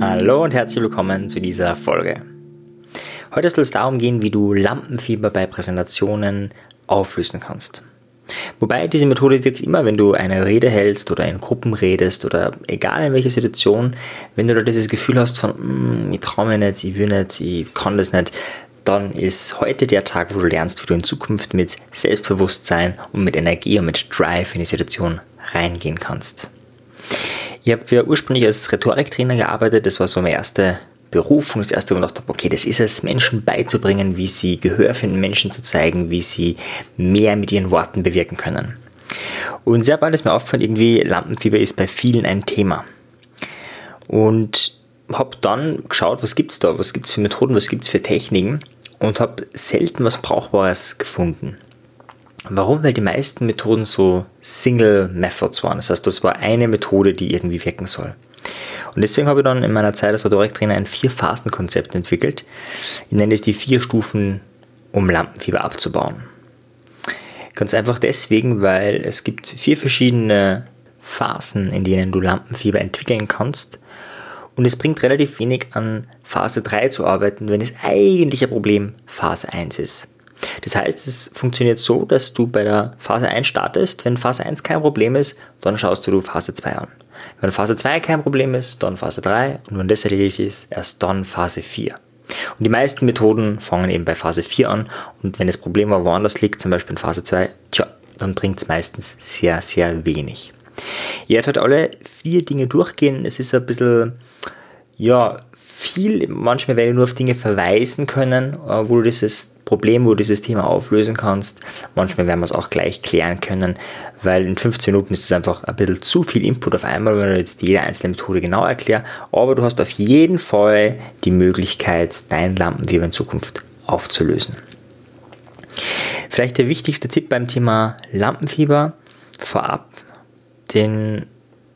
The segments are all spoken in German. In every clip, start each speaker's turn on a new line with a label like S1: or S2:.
S1: Hallo und herzlich willkommen zu dieser Folge. Heute soll es darum gehen, wie du Lampenfieber bei Präsentationen auflösen kannst. Wobei diese Methode wirkt immer, wenn du eine Rede hältst oder in Gruppen redest oder egal in welcher Situation, wenn du da dieses Gefühl hast von, mm, ich traue mir nicht, ich will nicht, ich kann das nicht, dann ist heute der Tag, wo du lernst, wie du in Zukunft mit Selbstbewusstsein und mit Energie und mit Drive in die Situation reingehen kannst. Ich habe ja ursprünglich als Rhetoriktrainer gearbeitet, das war so meine erste Berufung, das erste, wo ich gedacht habe, okay, das ist es, Menschen beizubringen, wie sie Gehör finden, Menschen zu zeigen, wie sie mehr mit ihren Worten bewirken können. Und sehr bald ist mir aufgefallen, irgendwie Lampenfieber ist bei vielen ein Thema. Und habe dann geschaut, was gibt es da, was gibt es für Methoden, was gibt es für Techniken und habe selten was Brauchbares gefunden. Warum? Weil die meisten Methoden so Single Methods waren. Das heißt, das war eine Methode, die irgendwie wirken soll. Und deswegen habe ich dann in meiner Zeit als Rhetoriktrainer ein Vier-Phasen-Konzept entwickelt. Ich nenne es die vier Stufen, um Lampenfieber abzubauen. Ganz einfach deswegen, weil es gibt vier verschiedene Phasen, in denen du Lampenfieber entwickeln kannst. Und es bringt relativ wenig an Phase 3 zu arbeiten, wenn es eigentlich ein Problem Phase 1 ist. Das heißt, es funktioniert so, dass du bei der Phase 1 startest. Wenn Phase 1 kein Problem ist, dann schaust du Phase 2 an. Wenn Phase 2 kein Problem ist, dann Phase 3 und wenn das erledigt ist, erst dann Phase 4. Und die meisten Methoden fangen eben bei Phase 4 an und wenn das Problem aber woanders liegt, zum Beispiel in Phase 2, tja, dann bringt es meistens sehr, sehr wenig. Ihr werdet halt alle vier Dinge durchgehen. Es ist ein bisschen, ja, viel. Manchmal werde ich nur auf Dinge verweisen können, äh, wo du dieses Problem, wo du dieses Thema auflösen kannst. Manchmal werden wir es auch gleich klären können, weil in 15 Minuten ist es einfach ein bisschen zu viel Input auf einmal, wenn du jetzt jede einzelne Methode genau erklärst. Aber du hast auf jeden Fall die Möglichkeit, dein Lampenfieber in Zukunft aufzulösen. Vielleicht der wichtigste Tipp beim Thema Lampenfieber vorab, den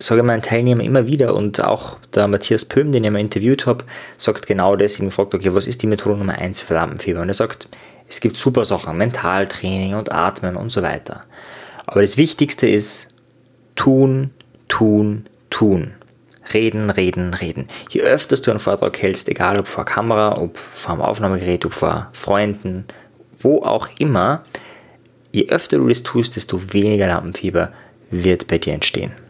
S1: sage ich meinen Teilnehmern immer wieder und auch der Matthias Pöhm, den ich mal interviewt habe, sagt genau das. Ich habe okay, was ist die Methode Nummer 1 für Lampenfieber? Und er sagt, es gibt super Sachen, Mentaltraining und Atmen und so weiter. Aber das Wichtigste ist tun, tun, tun. Reden, reden, reden. Je öfter du einen Vortrag hältst, egal ob vor Kamera, ob vor einem Aufnahmegerät, ob vor Freunden, wo auch immer, je öfter du das tust, desto weniger Lampenfieber wird bei dir entstehen.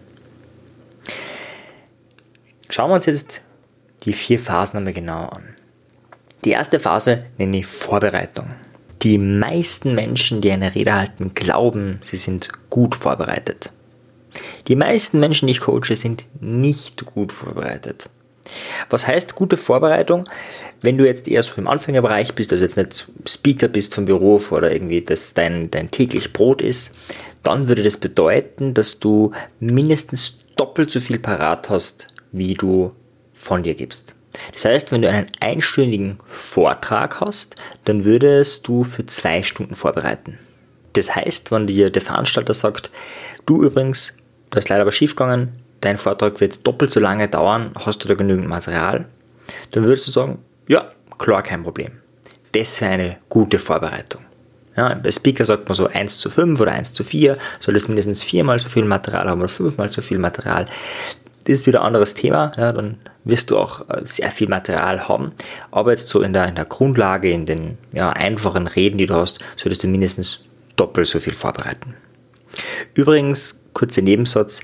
S1: Schauen wir uns jetzt die vier Phasen einmal genau an. Die erste Phase nenne ich Vorbereitung. Die meisten Menschen, die eine Rede halten, glauben, sie sind gut vorbereitet. Die meisten Menschen, die ich coache, sind nicht gut vorbereitet. Was heißt gute Vorbereitung? Wenn du jetzt eher so im Anfängerbereich bist, also jetzt nicht Speaker bist vom Beruf oder irgendwie das dein, dein täglich Brot ist, dann würde das bedeuten, dass du mindestens doppelt so viel parat hast, wie du von dir gibst. Das heißt, wenn du einen einstündigen Vortrag hast, dann würdest du für zwei Stunden vorbereiten. Das heißt, wenn dir der Veranstalter sagt, du übrigens, das ist leider aber schiefgegangen, dein Vortrag wird doppelt so lange dauern, hast du da genügend Material, dann würdest du sagen, ja, klar, kein Problem. Das wäre eine gute Vorbereitung. Ja, bei Speaker sagt man so 1 zu 5 oder 1 zu 4, soll es mindestens viermal so viel Material haben oder fünfmal so viel Material. Das ist wieder ein anderes Thema, ja, dann wirst du auch äh, sehr viel Material haben. Aber jetzt so in der, in der Grundlage, in den ja, einfachen Reden, die du hast, solltest du mindestens doppelt so viel vorbereiten. Übrigens, kurzer Nebensatz,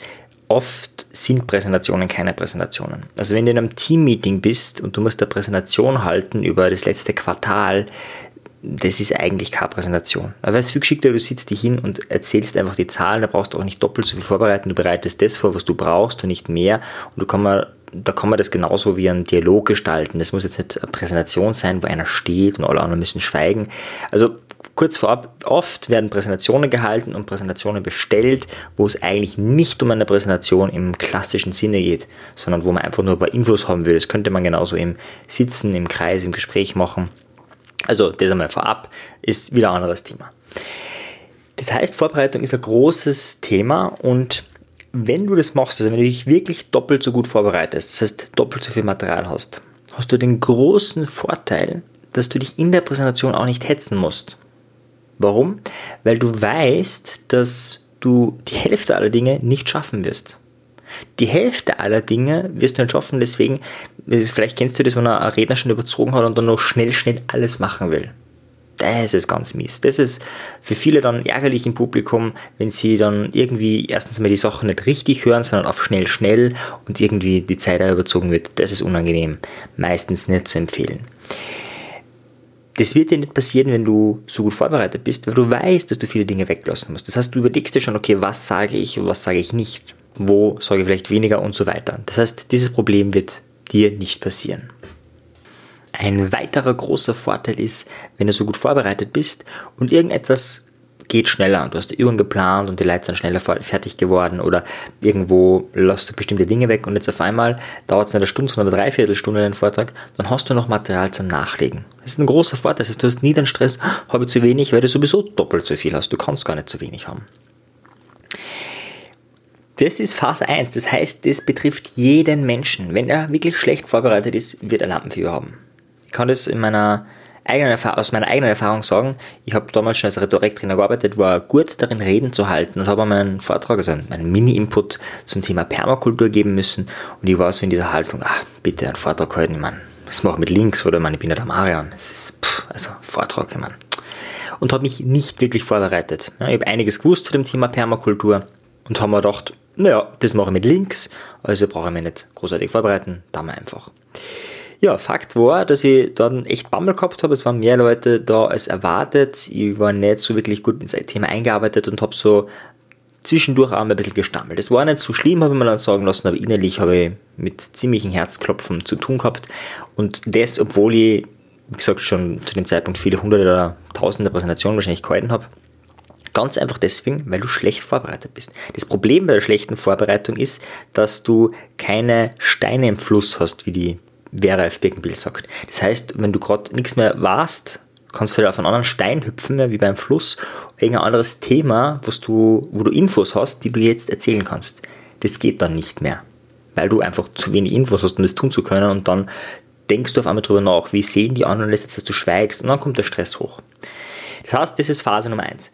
S1: oft sind Präsentationen keine Präsentationen. Also wenn du in einem Teammeeting bist und du musst eine Präsentation halten über das letzte Quartal, das ist eigentlich keine Präsentation. Aber es ist viel geschickter, du sitzt dich hin und erzählst einfach die Zahlen, da brauchst du auch nicht doppelt so viel vorbereiten, du bereitest das vor, was du brauchst und nicht mehr. Und kann man, da kann man das genauso wie einen Dialog gestalten. Das muss jetzt nicht eine Präsentation sein, wo einer steht und alle anderen müssen schweigen. Also kurz vorab, oft werden Präsentationen gehalten und Präsentationen bestellt, wo es eigentlich nicht um eine Präsentation im klassischen Sinne geht, sondern wo man einfach nur ein paar Infos haben will. Das könnte man genauso im Sitzen, im Kreis, im Gespräch machen. Also das einmal vorab ist wieder ein anderes Thema. Das heißt, Vorbereitung ist ein großes Thema und wenn du das machst, also wenn du dich wirklich doppelt so gut vorbereitest, das heißt doppelt so viel Material hast, hast du den großen Vorteil, dass du dich in der Präsentation auch nicht hetzen musst. Warum? Weil du weißt, dass du die Hälfte aller Dinge nicht schaffen wirst. Die Hälfte aller Dinge wirst du nicht schaffen, deswegen, vielleicht kennst du das, wenn ein Redner schon überzogen hat und dann noch schnell, schnell alles machen will. Das ist ganz mies. Das ist für viele dann ärgerlich im Publikum, wenn sie dann irgendwie erstens mal die Sachen nicht richtig hören, sondern auf schnell, schnell und irgendwie die Zeit überzogen wird. Das ist unangenehm. Meistens nicht zu empfehlen. Das wird dir nicht passieren, wenn du so gut vorbereitet bist, weil du weißt, dass du viele Dinge weglassen musst. Das heißt, du überlegst dir schon, okay, was sage ich und was sage ich nicht. Wo sage ich vielleicht weniger und so weiter. Das heißt, dieses Problem wird dir nicht passieren. Ein weiterer großer Vorteil ist, wenn du so gut vorbereitet bist und irgendetwas geht schneller und du hast die Übung geplant und die Leute sind schneller fertig geworden oder irgendwo lässt du bestimmte Dinge weg und jetzt auf einmal dauert es eine Stunde oder dreiviertel Stunde den Vortrag, dann hast du noch Material zum Nachlegen. Das ist ein großer Vorteil, das heißt, du hast nie den Stress, habe ich zu wenig, weil du sowieso doppelt so viel hast. Du kannst gar nicht zu wenig haben. Das ist Phase 1, das heißt, das betrifft jeden Menschen. Wenn er wirklich schlecht vorbereitet ist, wird er Lampenfieber haben. Ich kann das in meiner eigenen aus meiner eigenen Erfahrung sagen, ich habe damals schon als Rhetoriktrainer gearbeitet, war gut darin, Reden zu halten und habe meinen Vortrag, also meinen Mini-Input zum Thema Permakultur geben müssen und ich war so in dieser Haltung, ah, bitte einen Vortrag halten, ich meine, das mache ich mit links oder man, ich bin ja der Marian, das ist, pff, also Vortrag, ich meine. Und habe mich nicht wirklich vorbereitet. Ich habe einiges gewusst zu dem Thema Permakultur und habe mir gedacht, naja, das mache ich mit links, also brauche ich mich nicht großartig vorbereiten, da mal einfach. Ja, Fakt war, dass ich dann echt Bammel gehabt habe. Es waren mehr Leute da als erwartet. Ich war nicht so wirklich gut ins Thema eingearbeitet und habe so zwischendurch auch ein bisschen gestammelt. Es war nicht so schlimm, habe ich mir dann sagen lassen, aber innerlich habe ich mit ziemlichen Herzklopfen zu tun gehabt. Und das, obwohl ich, wie gesagt, schon zu dem Zeitpunkt viele hunderte oder tausende Präsentationen wahrscheinlich gehalten habe. Ganz einfach deswegen, weil du schlecht vorbereitet bist. Das Problem bei der schlechten Vorbereitung ist, dass du keine Steine im Fluss hast, wie die Vera F. Birkenbill sagt. Das heißt, wenn du gerade nichts mehr warst, kannst du halt auf einen anderen Stein hüpfen, wie beim Fluss, irgendein anderes Thema, was du, wo du Infos hast, die du jetzt erzählen kannst. Das geht dann nicht mehr, weil du einfach zu wenig Infos hast, um das tun zu können und dann denkst du auf einmal drüber nach, wie sehen die anderen das jetzt, dass du schweigst und dann kommt der Stress hoch. Das heißt, das ist Phase Nummer eins.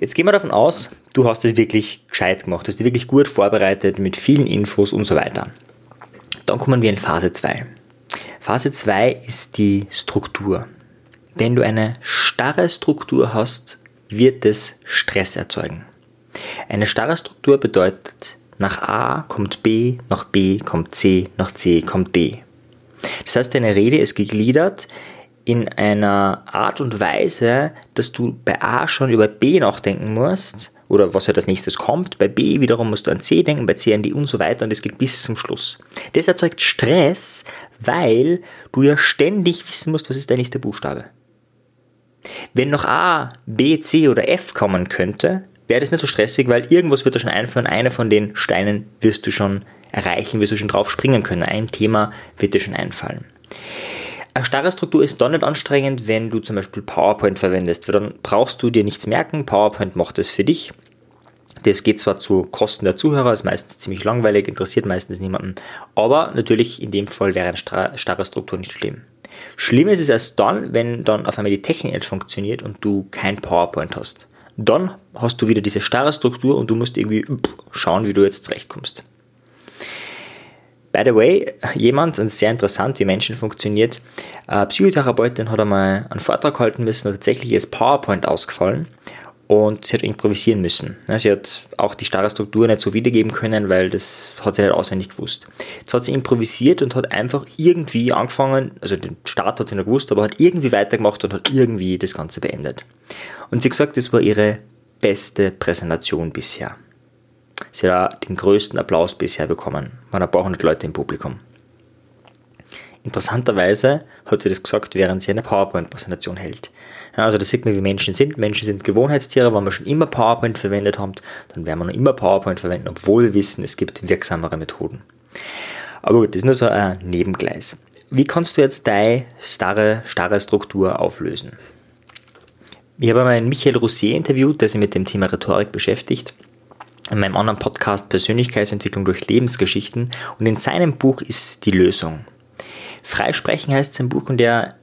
S1: Jetzt gehen wir davon aus, du hast es wirklich gescheit gemacht, du hast dich wirklich gut vorbereitet mit vielen Infos und so weiter. Dann kommen wir in Phase 2. Phase 2 ist die Struktur. Wenn du eine starre Struktur hast, wird es Stress erzeugen. Eine starre Struktur bedeutet, nach A kommt B, nach B kommt C, nach C kommt D. Das heißt, deine Rede ist gegliedert in einer Art und Weise, dass du bei A schon über B nachdenken musst oder was halt als nächstes kommt. Bei B wiederum musst du an C denken, bei C an D und so weiter und es geht bis zum Schluss. Das erzeugt Stress, weil du ja ständig wissen musst, was ist der nächste Buchstabe. Wenn noch A, B, C oder F kommen könnte, wäre das nicht so stressig, weil irgendwas wird da schon einfallen. Einer von den Steinen wirst du schon erreichen, wirst du schon drauf springen können. Ein Thema wird dir schon einfallen. Eine starre Struktur ist dann nicht anstrengend, wenn du zum Beispiel PowerPoint verwendest, weil dann brauchst du dir nichts merken. PowerPoint macht es für dich. Das geht zwar zu Kosten der Zuhörer, ist meistens ziemlich langweilig, interessiert meistens niemanden, aber natürlich in dem Fall wäre eine starre Struktur nicht schlimm. Schlimm ist es erst dann, wenn dann auf einmal die Technik nicht funktioniert und du kein PowerPoint hast. Dann hast du wieder diese starre Struktur und du musst irgendwie schauen, wie du jetzt zurechtkommst. By the way, jemand, und sehr interessant, wie Menschen funktioniert, eine Psychotherapeutin hat einmal einen Vortrag halten müssen und tatsächlich ist PowerPoint ausgefallen und sie hat improvisieren müssen. Sie hat auch die starre Struktur nicht so wiedergeben können, weil das hat sie nicht auswendig gewusst. Jetzt hat sie improvisiert und hat einfach irgendwie angefangen, also den Start hat sie noch gewusst, aber hat irgendwie weitergemacht und hat irgendwie das Ganze beendet. Und sie hat gesagt, das war ihre beste Präsentation bisher. Sie hat den größten Applaus bisher bekommen. Waren ein paar hundert Leute im Publikum. Interessanterweise hat sie das gesagt, während sie eine PowerPoint-Präsentation hält. Ja, also da sieht man, wie Menschen sind. Menschen sind Gewohnheitstiere. Wenn wir schon immer PowerPoint verwendet haben, dann werden wir noch immer PowerPoint verwenden, obwohl wir wissen, es gibt wirksamere Methoden. Aber gut, das ist nur so ein Nebengleis. Wie kannst du jetzt deine starre, starre Struktur auflösen? Ich habe einmal einen Michael Roussier interviewt, der sich mit dem Thema Rhetorik beschäftigt in meinem anderen Podcast Persönlichkeitsentwicklung durch Lebensgeschichten und in seinem Buch ist die Lösung. Freisprechen heißt sein Buch und er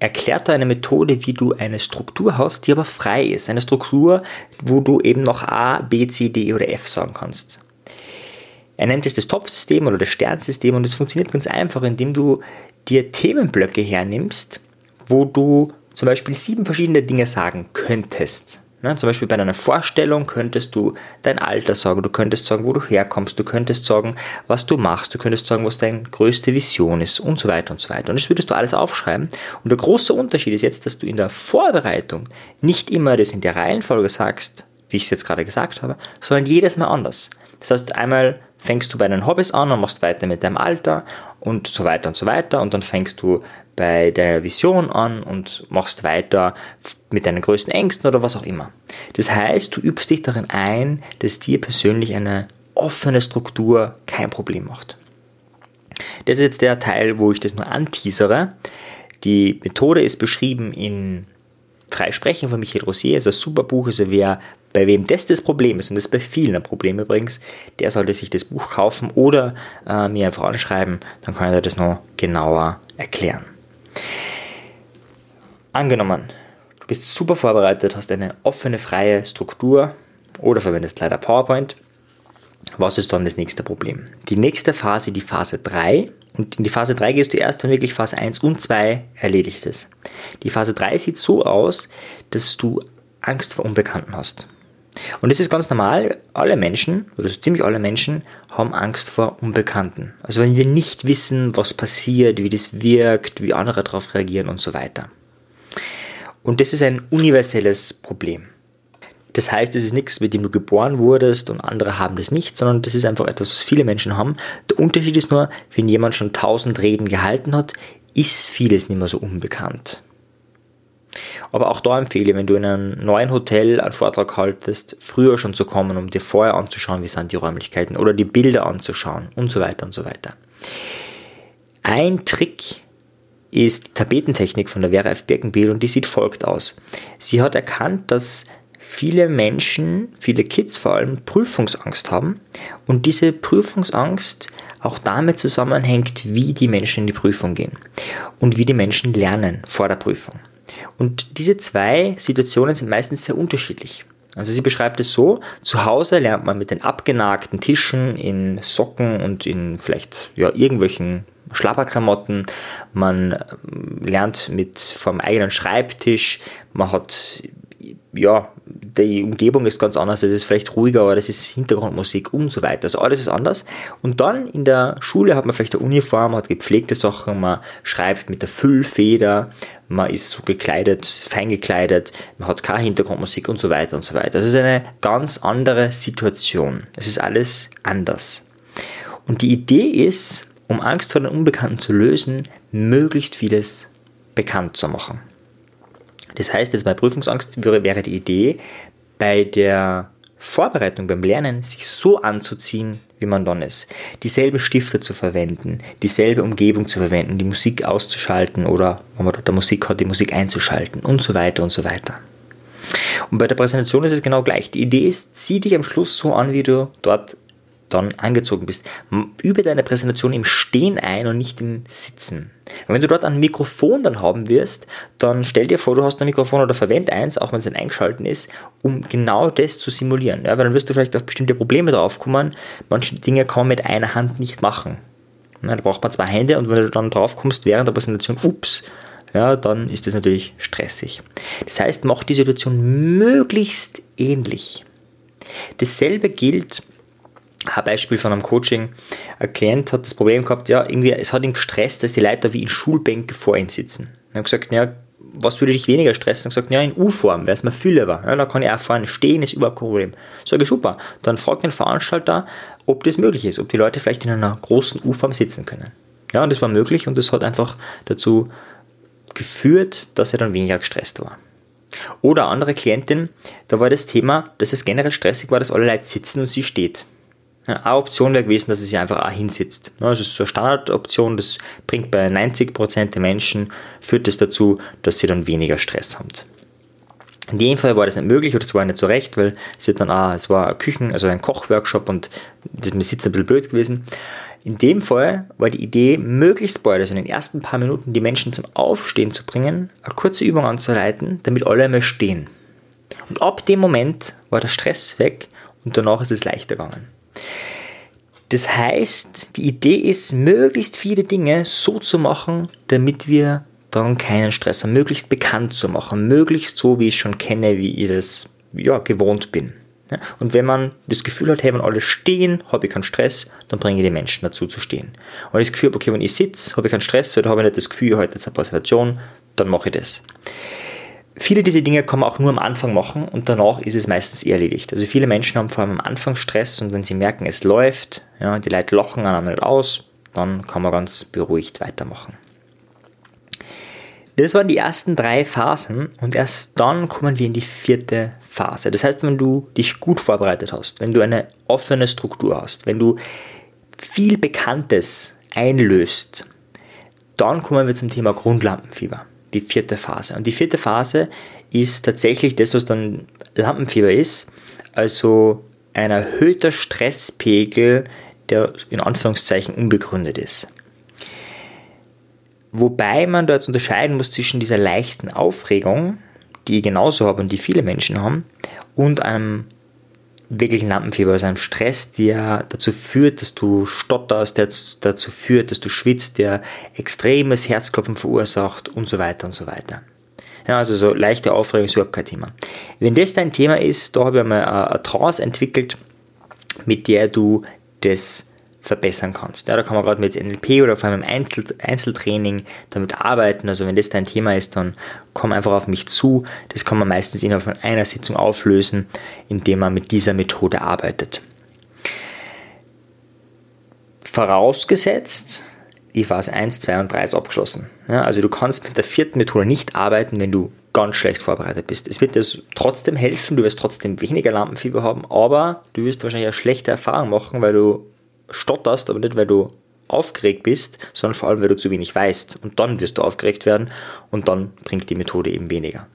S1: erklärt da eine Methode, wie du eine Struktur hast, die aber frei ist. Eine Struktur, wo du eben noch A, B, C, D oder F sagen kannst. Er nennt es das Topfsystem oder das Sternsystem und es funktioniert ganz einfach, indem du dir Themenblöcke hernimmst, wo du zum Beispiel sieben verschiedene Dinge sagen könntest. Ne, zum Beispiel bei einer Vorstellung könntest du dein Alter sagen, du könntest sagen, wo du herkommst, du könntest sagen, was du machst, du könntest sagen, was deine größte Vision ist und so weiter und so weiter. Und das würdest du alles aufschreiben. Und der große Unterschied ist jetzt, dass du in der Vorbereitung nicht immer das in der Reihenfolge sagst, wie ich es jetzt gerade gesagt habe, sondern jedes Mal anders. Das heißt, einmal fängst du bei deinen Hobbys an und machst weiter mit deinem Alter und so weiter und so weiter und dann fängst du bei deiner Vision an und machst weiter mit deinen größten Ängsten oder was auch immer. Das heißt, du übst dich darin ein, dass dir persönlich eine offene Struktur kein Problem macht. Das ist jetzt der Teil, wo ich das nur anteasere. Die Methode ist beschrieben in Freisprechen von Michael Rosier, ist ein super Buch, also wer bei wem das das Problem ist, und das ist bei vielen ein Problem übrigens, der sollte sich das Buch kaufen oder äh, mir einfach anschreiben, dann kann ich das noch genauer erklären. Angenommen, du bist super vorbereitet, hast eine offene, freie Struktur oder verwendest leider PowerPoint. Was ist dann das nächste Problem? Die nächste Phase, die Phase 3. Und in die Phase 3 gehst du erst, wenn wirklich Phase 1 und 2 erledigt ist. Die Phase 3 sieht so aus, dass du Angst vor Unbekannten hast. Und das ist ganz normal. Alle Menschen, oder so ziemlich alle Menschen, haben Angst vor Unbekannten. Also wenn wir nicht wissen, was passiert, wie das wirkt, wie andere darauf reagieren und so weiter. Und das ist ein universelles Problem. Das heißt, es ist nichts, mit dem du geboren wurdest und andere haben das nicht, sondern das ist einfach etwas, was viele Menschen haben. Der Unterschied ist nur, wenn jemand schon tausend Reden gehalten hat, ist vieles nicht mehr so unbekannt. Aber auch da empfehle ich, wenn du in einem neuen Hotel einen Vortrag haltest, früher schon zu kommen, um dir vorher anzuschauen, wie sind die Räumlichkeiten oder die Bilder anzuschauen und so weiter und so weiter. Ein Trick ist die Tapetentechnik von der Vera F. Birkenbiel und die sieht folgt aus. Sie hat erkannt, dass viele Menschen, viele Kids vor allem, Prüfungsangst haben und diese Prüfungsangst auch damit zusammenhängt, wie die Menschen in die Prüfung gehen und wie die Menschen lernen vor der Prüfung. Und diese zwei Situationen sind meistens sehr unterschiedlich. Also sie beschreibt es so, zu Hause lernt man mit den abgenagten Tischen in Socken und in vielleicht ja, irgendwelchen Schlapperklamotten, man ähm, lernt mit vom eigenen Schreibtisch, man hat ja, die Umgebung ist ganz anders, es ist vielleicht ruhiger, aber das ist Hintergrundmusik und so weiter. Also alles ist anders. Und dann in der Schule hat man vielleicht eine Uniform, hat gepflegte Sachen, man schreibt mit der Füllfeder, man ist so gekleidet, fein gekleidet, man hat keine Hintergrundmusik und so weiter und so weiter. Das ist eine ganz andere Situation. Es ist alles anders. Und die Idee ist, um Angst vor den Unbekannten zu lösen, möglichst vieles bekannt zu machen. Das heißt, jetzt bei Prüfungsangst wäre die Idee, bei der Vorbereitung beim Lernen sich so anzuziehen, wie man dann ist. Dieselben Stifte zu verwenden, dieselbe Umgebung zu verwenden, die Musik auszuschalten oder, wenn man dort Musik hat, die Musik einzuschalten und so weiter und so weiter. Und bei der Präsentation ist es genau gleich. Die Idee ist, zieh dich am Schluss so an, wie du dort dann angezogen bist. Übe deine Präsentation im Stehen ein und nicht im Sitzen. Und wenn du dort ein Mikrofon dann haben wirst, dann stell dir vor, du hast ein Mikrofon oder verwend eins, auch wenn es dann eingeschalten ist, um genau das zu simulieren. Ja, weil dann wirst du vielleicht auf bestimmte Probleme draufkommen. Manche Dinge kann man mit einer Hand nicht machen. Ja, da braucht man zwei Hände und wenn du dann drauf kommst während der Präsentation, ups, ja, dann ist das natürlich stressig. Das heißt, mach die Situation möglichst ähnlich. Dasselbe gilt ein Beispiel von einem Coaching. Ein Klient hat das Problem gehabt, ja, irgendwie, es hat ihn gestresst, dass die Leute wie in Schulbänke vor ihm sitzen. Er hat gesagt, ja, was würde dich weniger stressen? Er hat gesagt, ja, in U-Form, weil es mir viel lieber. Ja, da kann ich auch vorne stehen, ist überhaupt kein Problem. Sage ich, super. Dann fragt den Veranstalter, ob das möglich ist, ob die Leute vielleicht in einer großen U-Form sitzen können. Ja, und das war möglich und das hat einfach dazu geführt, dass er dann weniger gestresst war. Oder andere Klientin, da war das Thema, dass es generell stressig war, dass alle Leute sitzen und sie steht. Eine Option wäre gewesen, dass es sich einfach auch hinsitzt. Das ist so eine Standardoption, das bringt bei 90% der Menschen, führt das dazu, dass sie dann weniger Stress haben. In dem Fall war das nicht möglich oder es war nicht so recht, weil es dann auch, es war Küchen, also ein Kochworkshop und das mit Sitzen ein bisschen blöd gewesen. In dem Fall war die Idee, möglichst bald, also in den ersten paar Minuten, die Menschen zum Aufstehen zu bringen, eine kurze Übung anzuleiten, damit alle einmal stehen. Und ab dem Moment war der Stress weg und danach ist es leichter gegangen. Das heißt, die Idee ist, möglichst viele Dinge so zu machen, damit wir dann keinen Stress haben, möglichst bekannt zu machen, möglichst so, wie ich schon kenne, wie ich das ja, gewohnt bin. Ja, und wenn man das Gefühl hat, hey, wenn alle stehen, habe ich keinen Stress, dann bringe ich die Menschen dazu zu stehen. Und das Gefühl, okay, wenn ich sitze, habe ich keinen Stress, weil da habe ich nicht das Gefühl, heute ist eine Präsentation, dann mache ich das. Viele dieser Dinge kann man auch nur am Anfang machen und danach ist es meistens erledigt. Also viele Menschen haben vor allem am Anfang Stress und wenn sie merken, es läuft, ja, die Leute lachen einmal nicht aus, dann kann man ganz beruhigt weitermachen. Das waren die ersten drei Phasen und erst dann kommen wir in die vierte Phase. Das heißt, wenn du dich gut vorbereitet hast, wenn du eine offene Struktur hast, wenn du viel Bekanntes einlöst, dann kommen wir zum Thema Grundlampenfieber, die vierte Phase. Und die vierte Phase ist tatsächlich das, was dann Lampenfieber ist, also ein erhöhter Stresspegel, der in Anführungszeichen unbegründet ist. Wobei man da jetzt unterscheiden muss zwischen dieser leichten Aufregung, die ich genauso habe und die viele Menschen haben, und einem wirklichen Lampenfieber, also einem Stress, der dazu führt, dass du stotterst, der dazu führt, dass du schwitzt, der extremes Herzklopfen verursacht und so weiter und so weiter. Ja, also so leichte Aufregung ist überhaupt kein Thema. Wenn das dein Thema ist, da habe ich einmal eine Trance entwickelt, mit der du das verbessern kannst. Ja, da kann man gerade mit NLP oder vor allem im Einzel Einzeltraining damit arbeiten. Also wenn das dein Thema ist, dann komm einfach auf mich zu. Das kann man meistens innerhalb von einer Sitzung auflösen, indem man mit dieser Methode arbeitet. Vorausgesetzt, die Phase 1, 2 und 3 ist abgeschlossen. Ja, also du kannst mit der vierten Methode nicht arbeiten, wenn du ganz schlecht vorbereitet bist. Es wird dir trotzdem helfen, du wirst trotzdem weniger Lampenfieber haben, aber du wirst wahrscheinlich eine schlechte Erfahrung machen, weil du stotterst, aber nicht, weil du aufgeregt bist, sondern vor allem, weil du zu wenig weißt. Und dann wirst du aufgeregt werden und dann bringt die Methode eben weniger.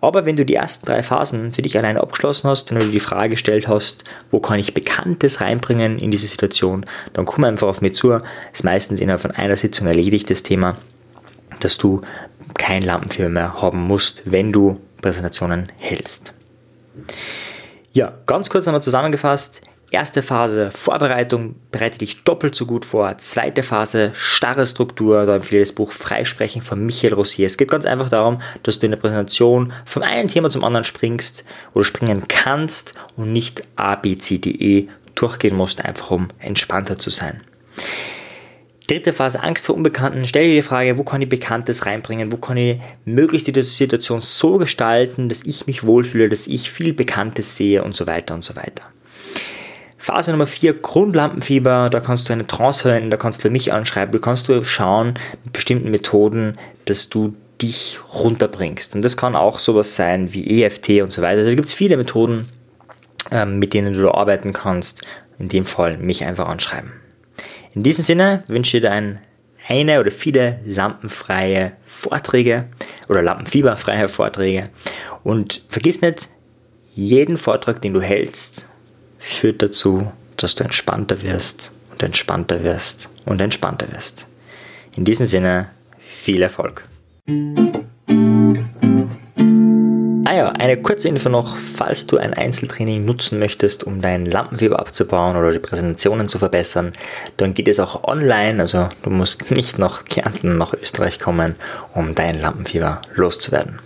S1: Aber wenn du die ersten drei Phasen für dich alleine abgeschlossen hast, wenn du dir die Frage gestellt hast, wo kann ich Bekanntes reinbringen in diese Situation, dann komm einfach auf mich zu. Ist meistens innerhalb von einer Sitzung erledigt das Thema, dass du kein Lampenfieber mehr haben musst, wenn du Präsentationen hältst. Ja, ganz kurz nochmal zusammengefasst. Erste Phase Vorbereitung, bereite dich doppelt so gut vor. Zweite Phase starre Struktur, da empfehle ich das Buch Freisprechen von Michael Rossier. Es geht ganz einfach darum, dass du in der Präsentation von einem Thema zum anderen springst oder springen kannst und nicht A, B, C, D, E durchgehen musst, einfach um entspannter zu sein. Dritte Phase, Angst vor Unbekannten. Stell dir die Frage, wo kann ich Bekanntes reinbringen? Wo kann ich möglichst die Situation so gestalten, dass ich mich wohlfühle, dass ich viel Bekanntes sehe und so weiter und so weiter. Phase Nummer 4, Grundlampenfieber, da kannst du eine Trance verwenden, da kannst du mich anschreiben, du kannst du schauen mit bestimmten Methoden, dass du dich runterbringst. Und das kann auch sowas sein wie EFT und so weiter. Also da gibt es viele Methoden, ähm, mit denen du da arbeiten kannst. In dem Fall mich einfach anschreiben. In diesem Sinne wünsche ich dir ein, eine oder viele lampenfreie Vorträge oder lampenfieberfreie Vorträge. Und vergiss nicht, jeden Vortrag, den du hältst, führt dazu, dass du entspannter wirst und entspannter wirst und entspannter wirst. In diesem Sinne, viel Erfolg. Ah ja, eine kurze Info noch, falls du ein Einzeltraining nutzen möchtest, um dein Lampenfieber abzubauen oder die Präsentationen zu verbessern, dann geht es auch online, also du musst nicht nach Kärnten, nach Österreich kommen, um dein Lampenfieber loszuwerden.